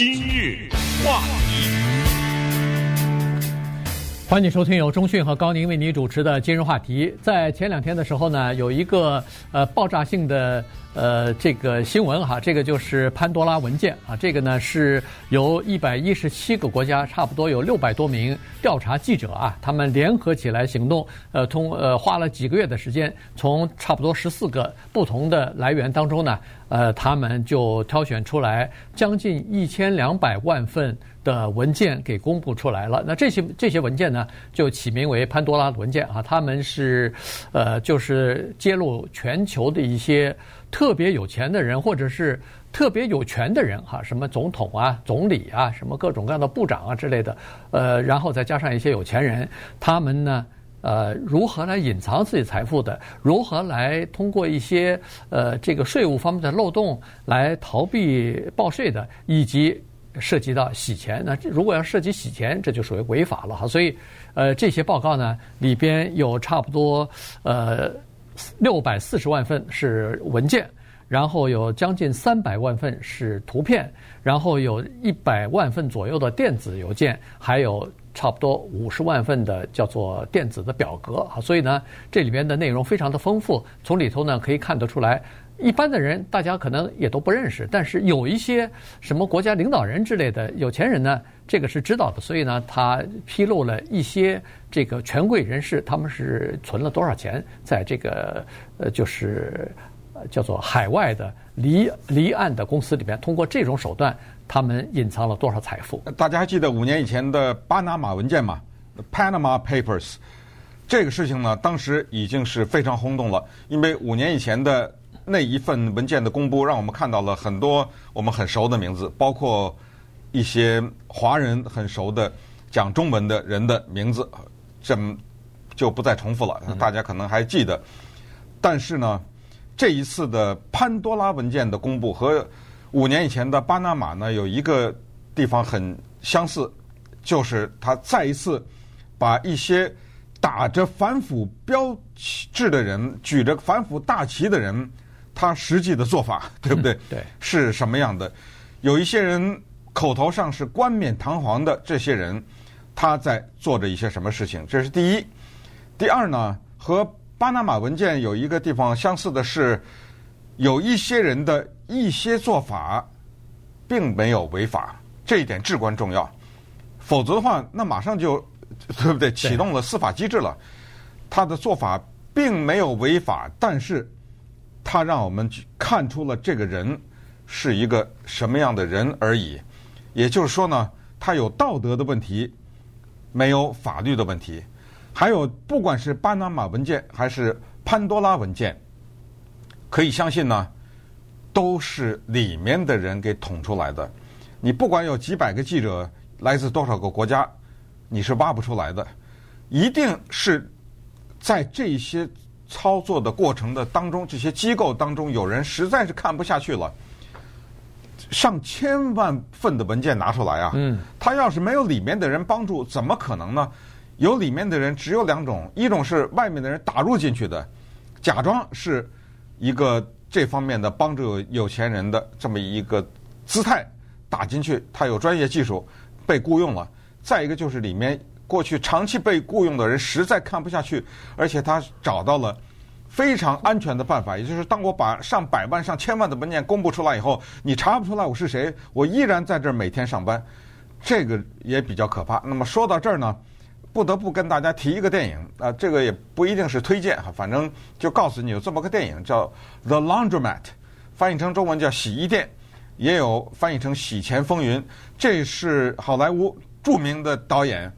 今日话题，欢迎收听由中讯和高宁为你主持的今日话题。在前两天的时候呢，有一个呃爆炸性的。呃，这个新闻哈，这个就是潘多拉文件啊，这个呢是由一百一十七个国家，差不多有六百多名调查记者啊，他们联合起来行动，呃，通呃花了几个月的时间，从差不多十四个不同的来源当中呢，呃，他们就挑选出来将近一千两百万份的文件给公布出来了。那这些这些文件呢，就起名为潘多拉文件啊，他们是呃，就是揭露全球的一些。特别有钱的人，或者是特别有权的人，哈，什么总统啊、总理啊，什么各种各样的部长啊之类的，呃，然后再加上一些有钱人，他们呢，呃，如何来隐藏自己财富的？如何来通过一些呃这个税务方面的漏洞来逃避报税的？以及涉及到洗钱，那如果要涉及洗钱，这就属于违法了哈。所以，呃，这些报告呢里边有差不多呃。六百四十万份是文件，然后有将近三百万份是图片，然后有一百万份左右的电子邮件，还有差不多五十万份的叫做电子的表格啊。所以呢，这里边的内容非常的丰富，从里头呢可以看得出来。一般的人大家可能也都不认识，但是有一些什么国家领导人之类的有钱人呢，这个是知道的。所以呢，他披露了一些这个权贵人士他们是存了多少钱，在这个呃就是叫做海外的离离岸的公司里边，通过这种手段，他们隐藏了多少财富？大家还记得五年以前的巴拿马文件吗？Panama Papers，这个事情呢，当时已经是非常轰动了，因为五年以前的。那一份文件的公布，让我们看到了很多我们很熟的名字，包括一些华人很熟的讲中文的人的名字，这就不再重复了。大家可能还记得。但是呢，这一次的潘多拉文件的公布和五年以前的巴拿马呢，有一个地方很相似，就是他再一次把一些打着反腐标志的人、举着反腐大旗的人。他实际的做法 对不对？嗯、对，是什么样的？有一些人口头上是冠冕堂皇的，这些人他在做着一些什么事情？这是第一。第二呢，和巴拿马文件有一个地方相似的是，有一些人的一些做法并没有违法，这一点至关重要。否则的话，那马上就 对不对？启动了司法机制了。他的做法并没有违法，但是。他让我们看出了这个人是一个什么样的人而已，也就是说呢，他有道德的问题，没有法律的问题。还有，不管是巴拿马文件还是潘多拉文件，可以相信呢，都是里面的人给捅出来的。你不管有几百个记者来自多少个国家，你是挖不出来的，一定是在这些。操作的过程的当中，这些机构当中有人实在是看不下去了，上千万份的文件拿出来啊！嗯，他要是没有里面的人帮助，怎么可能呢？有里面的人只有两种，一种是外面的人打入进去的，假装是一个这方面的帮助有钱人的这么一个姿态打进去，他有专业技术被雇佣了；再一个就是里面。过去长期被雇佣的人实在看不下去，而且他找到了非常安全的办法，也就是当我把上百万、上千万的文件公布出来以后，你查不出来我是谁，我依然在这儿每天上班，这个也比较可怕。那么说到这儿呢，不得不跟大家提一个电影啊，这个也不一定是推荐哈，反正就告诉你有这么个电影叫《The Laundromat》，翻译成中文叫《洗衣店》，也有翻译成《洗钱风云》，这是好莱坞著名的导演。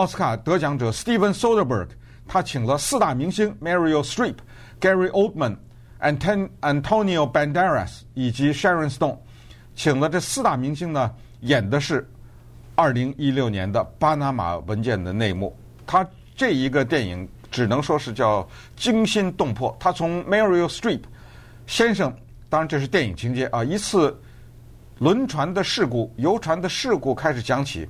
奥斯卡得奖者 Steven Soderbergh，他请了四大明星 Meryl Streep、Gary Oldman、Antonio Banderas 以及 Sharon Stone，请了这四大明星呢，演的是二零一六年的巴拿马文件的内幕。他这一个电影只能说是叫惊心动魄。他从 Meryl Streep 先生，当然这是电影情节啊，一次轮船的事故、游船的事故开始讲起。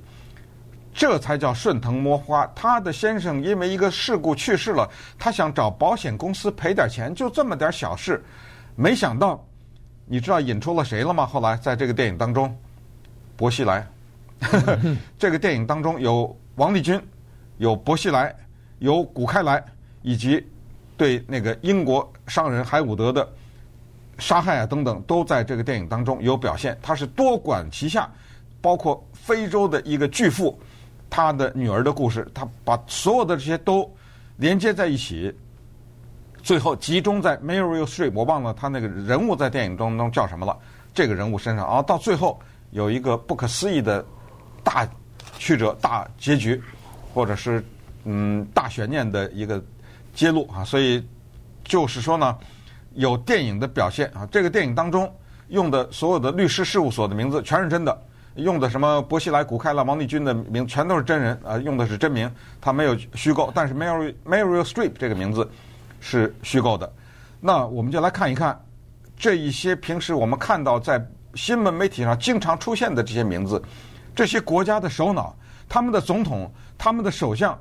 这才叫顺藤摸瓜。他的先生因为一个事故去世了，他想找保险公司赔点钱，就这么点小事。没想到，你知道引出了谁了吗？后来在这个电影当中，薄熙来。这个电影当中有王立军，有薄熙来，有古开来，以及对那个英国商人海伍德的杀害啊等等，都在这个电影当中有表现。他是多管齐下，包括非洲的一个巨富，他的女儿的故事，他把所有的这些都连接在一起。最后集中在 Meryl Streep，我忘了他那个人物在电影当中叫什么了。这个人物身上啊，到最后有一个不可思议的大曲折、大结局，或者是嗯大悬念的一个揭露啊。所以就是说呢，有电影的表现啊。这个电影当中用的所有的律师事务所的名字全是真的，用的什么薄熙来、古开来、王立军的名全都是真人啊，用的是真名，他没有虚构。但是 Meryl Meryl Streep 这个名字。是虚构的，那我们就来看一看这一些平时我们看到在新闻媒体上经常出现的这些名字，这些国家的首脑、他们的总统、他们的首相，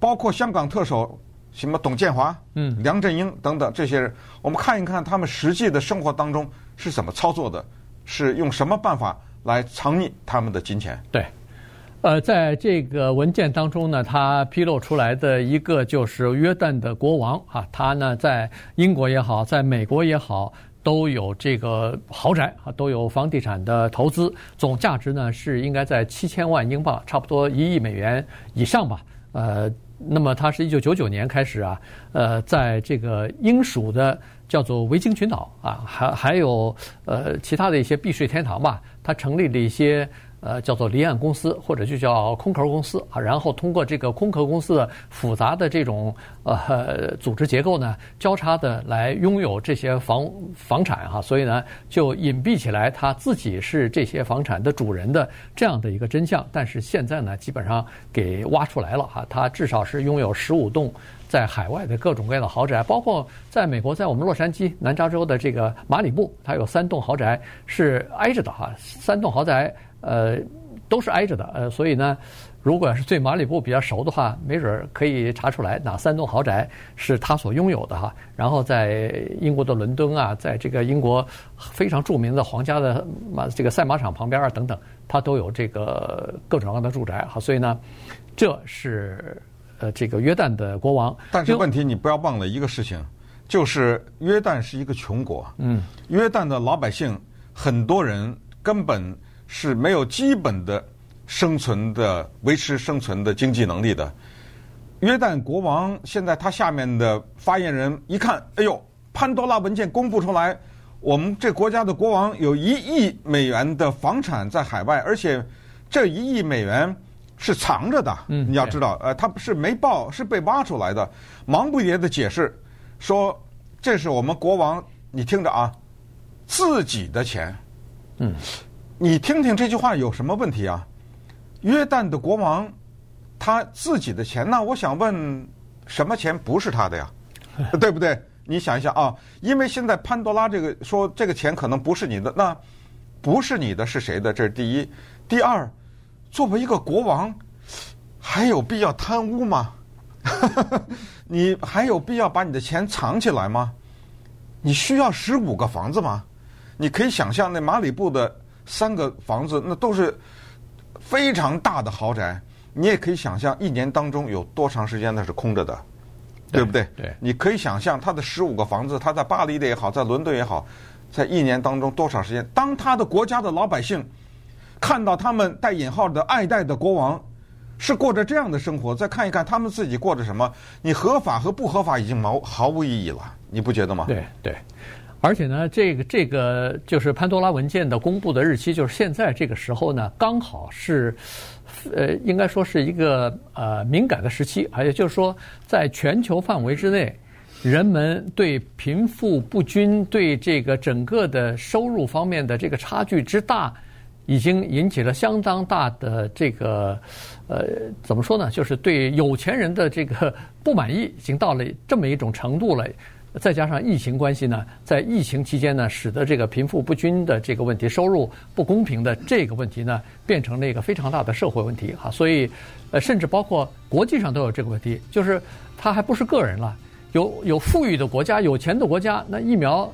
包括香港特首什么董建华、嗯、梁振英等等这些人，我们看一看他们实际的生活当中是怎么操作的，是用什么办法来藏匿他们的金钱？对。呃，在这个文件当中呢，他披露出来的一个就是约旦的国王啊，他呢在英国也好，在美国也好，都有这个豪宅啊，都有房地产的投资，总价值呢是应该在七千万英镑，差不多一亿美元以上吧。呃，那么它是一九九九年开始啊，呃，在这个英属的叫做维京群岛啊，还还有呃其他的一些避税天堂吧，它成立了一些。呃，叫做离岸公司或者就叫空壳公司啊，然后通过这个空壳公司的复杂的这种呃组织结构呢，交叉的来拥有这些房房产哈，所以呢就隐蔽起来他自己是这些房产的主人的这样的一个真相。但是现在呢，基本上给挖出来了哈，他至少是拥有十五栋在海外的各种各样的豪宅，包括在美国，在我们洛杉矶南加州的这个马里布，他有三栋豪宅是挨着的哈，三栋豪宅。呃，都是挨着的，呃，所以呢，如果要是对马里布比较熟的话，没准可以查出来哪三栋豪宅是他所拥有的哈。然后在英国的伦敦啊，在这个英国非常著名的皇家的马这个赛马场旁边啊等等，他都有这个各种各样的住宅哈。所以呢，这是呃这个约旦的国王。但是问题你不要忘了一个事情，就是约旦是一个穷国，嗯，约旦的老百姓很多人根本。是没有基本的生存的维持生存的经济能力的。约旦国王现在他下面的发言人一看，哎呦，潘多拉文件公布出来，我们这国家的国王有一亿美元的房产在海外，而且这一亿美元是藏着的。嗯，你要知道，呃，他不是没报，是被挖出来的。忙不迭的解释说，这是我们国王，你听着啊，自己的钱。嗯。你听听这句话有什么问题啊？约旦的国王他自己的钱，那我想问，什么钱不是他的呀？对不对？你想一想啊，因为现在潘多拉这个说这个钱可能不是你的，那不是你的是谁的？这是第一。第二，作为一个国王，还有必要贪污吗？你还有必要把你的钱藏起来吗？你需要十五个房子吗？你可以想象那马里布的。三个房子那都是非常大的豪宅，你也可以想象一年当中有多长时间那是空着的，对，对不对？对，你可以想象他的十五个房子，他在巴黎的也好，在伦敦也好，在一年当中多少时间？当他的国家的老百姓看到他们带引号的爱戴的国王是过着这样的生活，再看一看他们自己过着什么，你合法和不合法已经毛毫无意义了，你不觉得吗？对对。而且呢，这个这个就是潘多拉文件的公布的日期，就是现在这个时候呢，刚好是，呃，应该说是一个呃敏感的时期，而且就是说，在全球范围之内，人们对贫富不均、对这个整个的收入方面的这个差距之大，已经引起了相当大的这个呃，怎么说呢？就是对有钱人的这个不满意，已经到了这么一种程度了。再加上疫情关系呢，在疫情期间呢，使得这个贫富不均的这个问题、收入不公平的这个问题呢，变成了一个非常大的社会问题哈。所以，呃，甚至包括国际上都有这个问题，就是它还不是个人了，有有富裕的国家、有钱的国家，那疫苗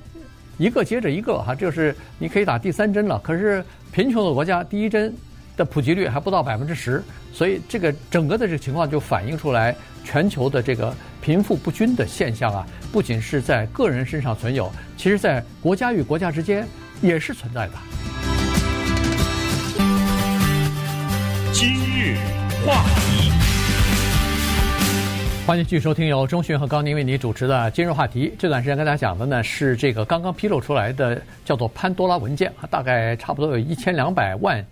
一个接着一个哈，就是你可以打第三针了。可是贫穷的国家第一针的普及率还不到百分之十，所以这个整个的这个情况就反映出来全球的这个贫富不均的现象啊，不仅是在个人身上存有，其实在国家与国家之间也是存在的。今日话题。欢迎继续收听由钟迅和高宁为你主持的今日话题。这段时间跟大家讲的呢是这个刚刚披露出来的叫做潘多拉文件啊，大概差不多有一千两百万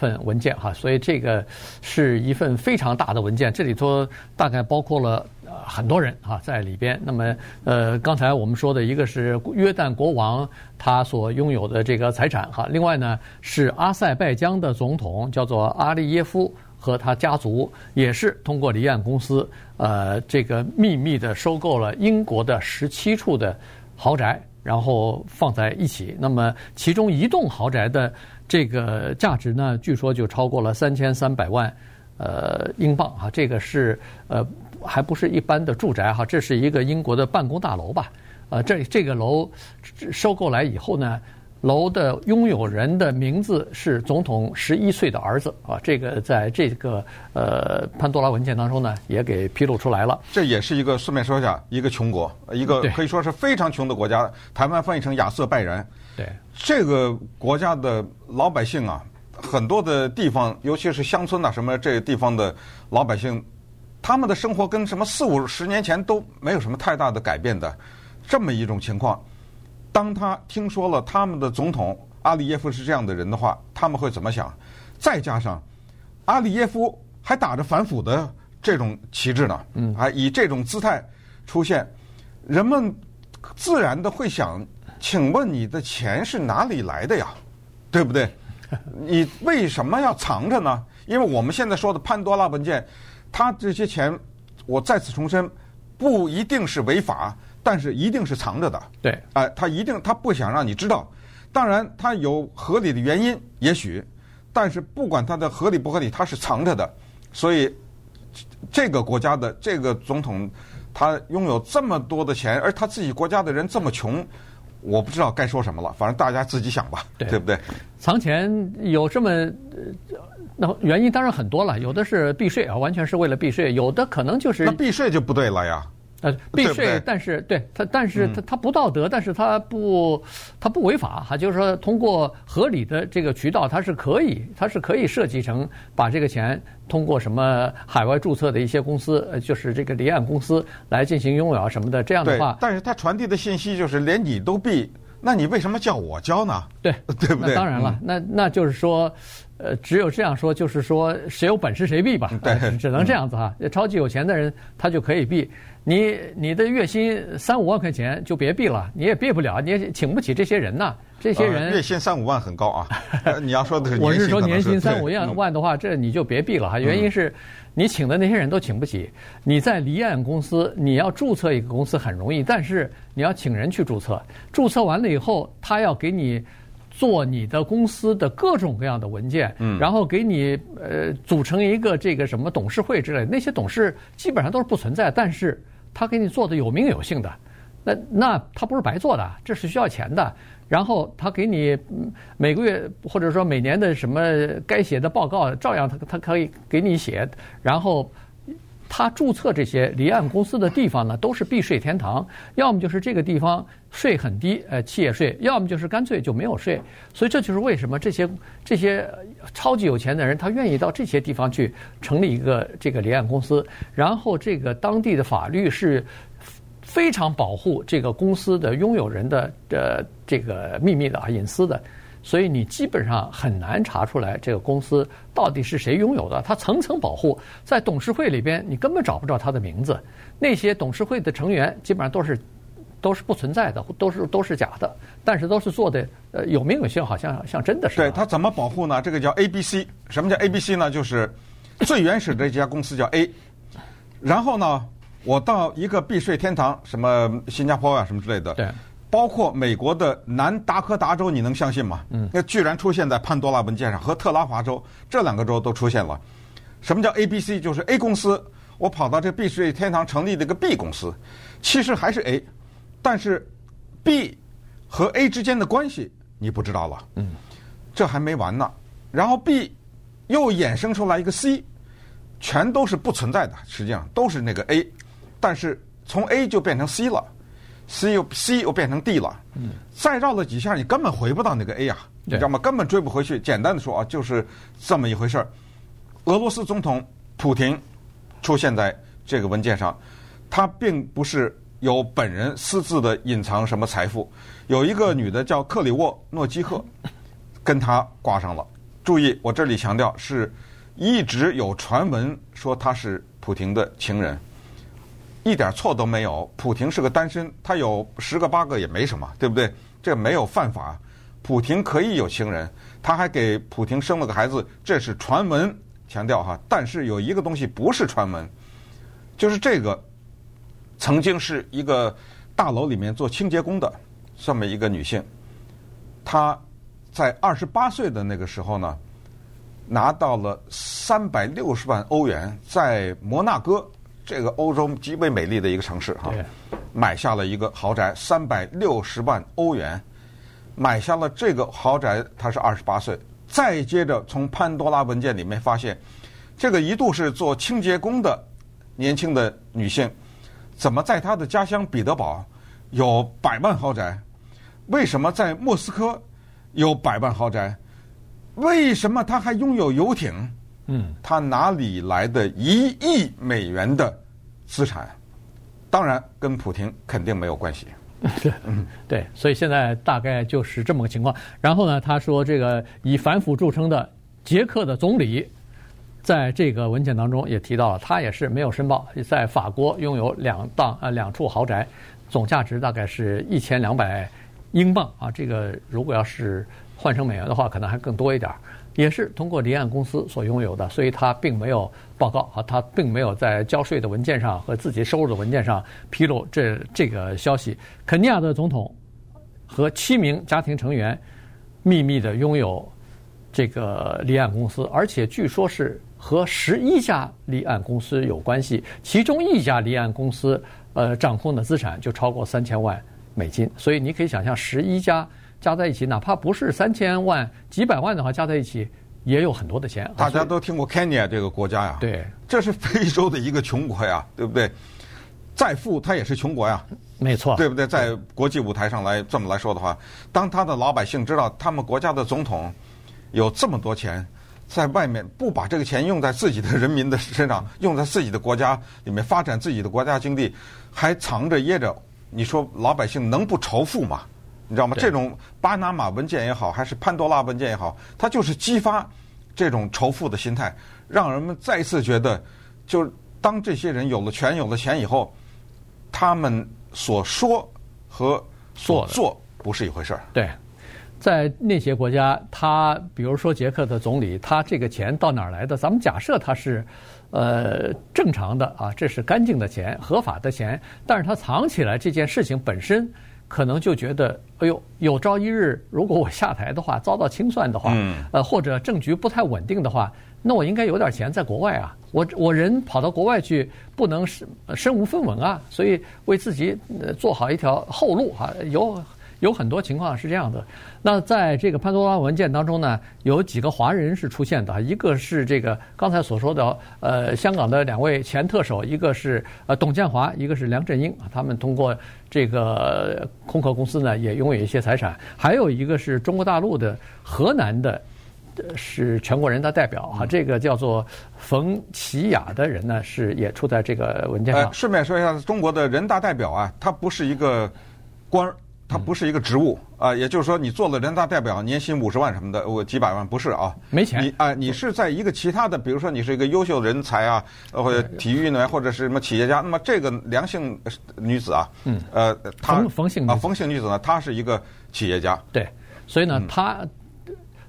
份文件哈，所以这个是一份非常大的文件，这里头大概包括了很多人哈在里边。那么呃刚才我们说的一个是约旦国王他所拥有的这个财产哈，另外呢是阿塞拜疆的总统叫做阿利耶夫。和他家族也是通过离岸公司，呃，这个秘密的收购了英国的十七处的豪宅，然后放在一起。那么其中一栋豪宅的这个价值呢，据说就超过了三千三百万呃英镑啊。这个是呃还不是一般的住宅哈，这是一个英国的办公大楼吧？呃，这这个楼收购来以后呢。楼的拥有人的名字是总统十一岁的儿子啊，这个在这个呃潘多拉文件当中呢也给披露出来了。这也是一个顺便说一下，一个穷国，一个可以说是非常穷的国家。台湾翻译成亚瑟拜然。对，这个国家的老百姓啊，很多的地方，尤其是乡村呐，什么这个地方的老百姓，他们的生活跟什么四五十年前都没有什么太大的改变的，这么一种情况。当他听说了他们的总统阿里耶夫是这样的人的话，他们会怎么想？再加上阿里耶夫还打着反腐的这种旗帜呢，嗯，还以这种姿态出现，人们自然的会想：请问你的钱是哪里来的呀？对不对？你为什么要藏着呢？因为我们现在说的潘多拉文件，他这些钱，我再次重申，不一定是违法。但是一定是藏着的，对，哎、呃，他一定他不想让你知道，当然他有合理的原因，也许，但是不管他的合理不合理，他是藏着的，所以这个国家的这个总统，他拥有这么多的钱，而他自己国家的人这么穷，我不知道该说什么了，反正大家自己想吧，对，对不对？藏钱有这么那原因当然很多了，有的是避税啊，完全是为了避税，有的可能就是那避税就不对了呀。呃，避税，但是对他，但是他他不道德，但是他不，他不违法哈，就是说通过合理的这个渠道，他是可以，他是可以设计成把这个钱通过什么海外注册的一些公司，呃，就是这个离岸公司来进行拥有啊什么的，这样的话，但是他传递的信息就是连你都避，那你为什么叫我交呢？对，对不对？当然了，那那就是说。呃，只有这样说，就是说谁有本事谁避吧，对，只能这样子哈。超级有钱的人他就可以避，你你的月薪三五万块钱就别避了，你也避不了，你也请不起这些人呐。这些人月薪三五万很高啊，你要说的是我是说年薪三五万万的话，这你就别避了哈。原因是你请的那些人都请不起。你在离岸公司，你要注册一个公司很容易，但是你要请人去注册，注册完了以后，他要给你。做你的公司的各种各样的文件，嗯，然后给你呃组成一个这个什么董事会之类，那些董事基本上都是不存在，但是他给你做的有名有姓的，那那他不是白做的，这是需要钱的。然后他给你每个月或者说每年的什么该写的报告，照样他他可以给你写，然后。他注册这些离岸公司的地方呢，都是避税天堂，要么就是这个地方税很低，呃，企业税；要么就是干脆就没有税。所以这就是为什么这些这些超级有钱的人，他愿意到这些地方去成立一个这个离岸公司，然后这个当地的法律是非常保护这个公司的拥有人的的这个秘密的啊，隐私的。所以你基本上很难查出来这个公司到底是谁拥有的，它层层保护，在董事会里边你根本找不着他的名字，那些董事会的成员基本上都是都是不存在的，都是都是假的，但是都是做的呃有名有姓，好像像真的是。对，他怎么保护呢？这个叫 A B C，什么叫 A B C 呢？就是最原始的这家公司叫 A，然后呢，我到一个避税天堂，什么新加坡啊什么之类的。对。包括美国的南达科达州，你能相信吗？嗯，那居然出现在潘多拉文件上，和特拉华州这两个州都出现了。什么叫 A B C？就是 A 公司，我跑到这避税天堂成立了一个 B 公司，其实还是 A，但是 B 和 A 之间的关系你不知道了。嗯，这还没完呢。然后 B 又衍生出来一个 C，全都是不存在的，实际上都是那个 A，但是从 A 就变成 C 了，C 又 C 又变成 D 了。嗯，再绕了几下，你根本回不到那个 A 呀，你知道吗？根本追不回去。简单的说啊，就是这么一回事儿。俄罗斯总统普廷出现在这个文件上，他并不是有本人私自的隐藏什么财富，有一个女的叫克里沃诺基赫，跟他挂上了。注意，我这里强调是一直有传闻说他是普廷的情人，一点错都没有。普婷是个单身，他有十个八个也没什么，对不对？这没有犯法，普婷可以有情人，他还给普婷生了个孩子，这是传闻。强调哈，但是有一个东西不是传闻，就是这个曾经是一个大楼里面做清洁工的这么一个女性，她在二十八岁的那个时候呢，拿到了三百六十万欧元，在摩纳哥这个欧洲极为美丽的一个城市哈，买下了一个豪宅，三百六十万欧元买下了这个豪宅，他是二十八岁。再接着从潘多拉文件里面发现，这个一度是做清洁工的年轻的女性，怎么在她的家乡彼得堡有百万豪宅？为什么在莫斯科有百万豪宅？为什么她还拥有游艇？嗯，他哪里来的一亿美元的资产？当然跟普廷肯定没有关系。对，嗯，对，所以现在大概就是这么个情况。然后呢，他说这个以反腐著称的捷克的总理，在这个文件当中也提到了，他也是没有申报，在法国拥有两档啊两处豪宅，总价值大概是一千两百英镑啊。这个如果要是换成美元的话，可能还更多一点。也是通过离岸公司所拥有的，所以他并没有报告啊，他并没有在交税的文件上和自己收入的文件上披露这这个消息。肯尼亚的总统和七名家庭成员秘密的拥有这个离岸公司，而且据说是和十一家离岸公司有关系，其中一家离岸公司呃掌控的资产就超过三千万美金，所以你可以想象十一家。加在一起，哪怕不是三千万、几百万的话，加在一起也有很多的钱。大家都听过 Kenya 这个国家呀？对，这是非洲的一个穷国呀，对不对？再富，它也是穷国呀。没错，对不对？在国际舞台上来这么来说的话，当他的老百姓知道他们国家的总统有这么多钱，在外面不把这个钱用在自己的人民的身上，用在自己的国家里面发展自己的国家经济，还藏着掖着，你说老百姓能不仇富吗？你知道吗？这种巴拿马文件也好，还是潘多拉文件也好，它就是激发这种仇富的心态，让人们再一次觉得，就是当这些人有了权、有了钱以后，他们所说和所做不是一回事儿。对，在那些国家，他比如说捷克的总理，他这个钱到哪儿来的？咱们假设他是呃正常的啊，这是干净的钱、合法的钱，但是他藏起来这件事情本身。可能就觉得，哎呦，有朝一日如果我下台的话，遭到清算的话，呃，或者政局不太稳定的话，那我应该有点钱在国外啊。我我人跑到国外去，不能身身无分文啊，所以为自己做好一条后路啊，有。有很多情况是这样的。那在这个潘多拉文件当中呢，有几个华人是出现的，一个是这个刚才所说的呃香港的两位前特首，一个是呃董建华，一个是梁振英啊。他们通过这个空壳公司呢，也拥有一些财产。还有一个是中国大陆的河南的，是全国人大代表啊，这个叫做冯启雅的人呢，是也出在这个文件上。呃，顺便说一下，中国的人大代表啊，他不是一个官儿。他不是一个职务啊，也就是说，你做了人大代表，年薪五十万什么的，我几百万不是啊，没钱。你啊，你是在一个其他的，比如说你是一个优秀人才啊，或者体育运动员，或者是什么企业家。那么这个良性女子啊，嗯，呃，她冯姓啊，冯姓女子呢，她是一个企业家。对，所以呢，她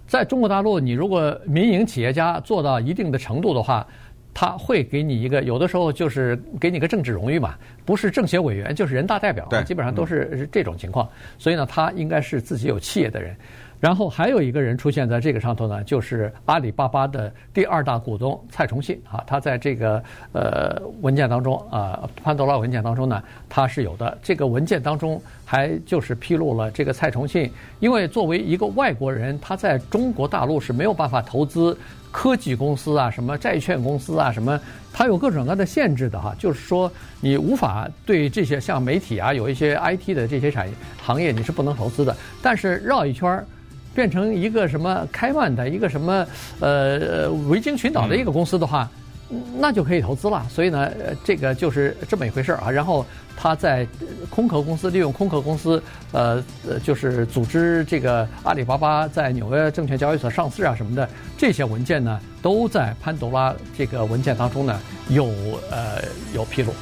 在中国大陆，你如果民营企业家做到一定的程度的话。他会给你一个，有的时候就是给你个政治荣誉嘛，不是政协委员就是人大代表，基本上都是这种情况。所以呢，他应该是自己有企业的人。然后还有一个人出现在这个上头呢，就是阿里巴巴的第二大股东蔡崇信啊，他在这个呃文件当中啊，潘多拉文件当中呢，他是有的。这个文件当中还就是披露了这个蔡崇信，因为作为一个外国人，他在中国大陆是没有办法投资科技公司啊，什么债券公司啊，什么，他有各种各样的限制的哈，就是说你无法对这些像媒体啊，有一些 IT 的这些产业行业你是不能投资的，但是绕一圈儿。变成一个什么开曼的一个什么呃维京群岛的一个公司的话，那就可以投资了。所以呢，这个就是这么一回事啊。然后他在空壳公司利用空壳公司呃呃，就是组织这个阿里巴巴在纽约证券交易所上市啊什么的这些文件呢，都在潘多拉这个文件当中呢有呃有披露。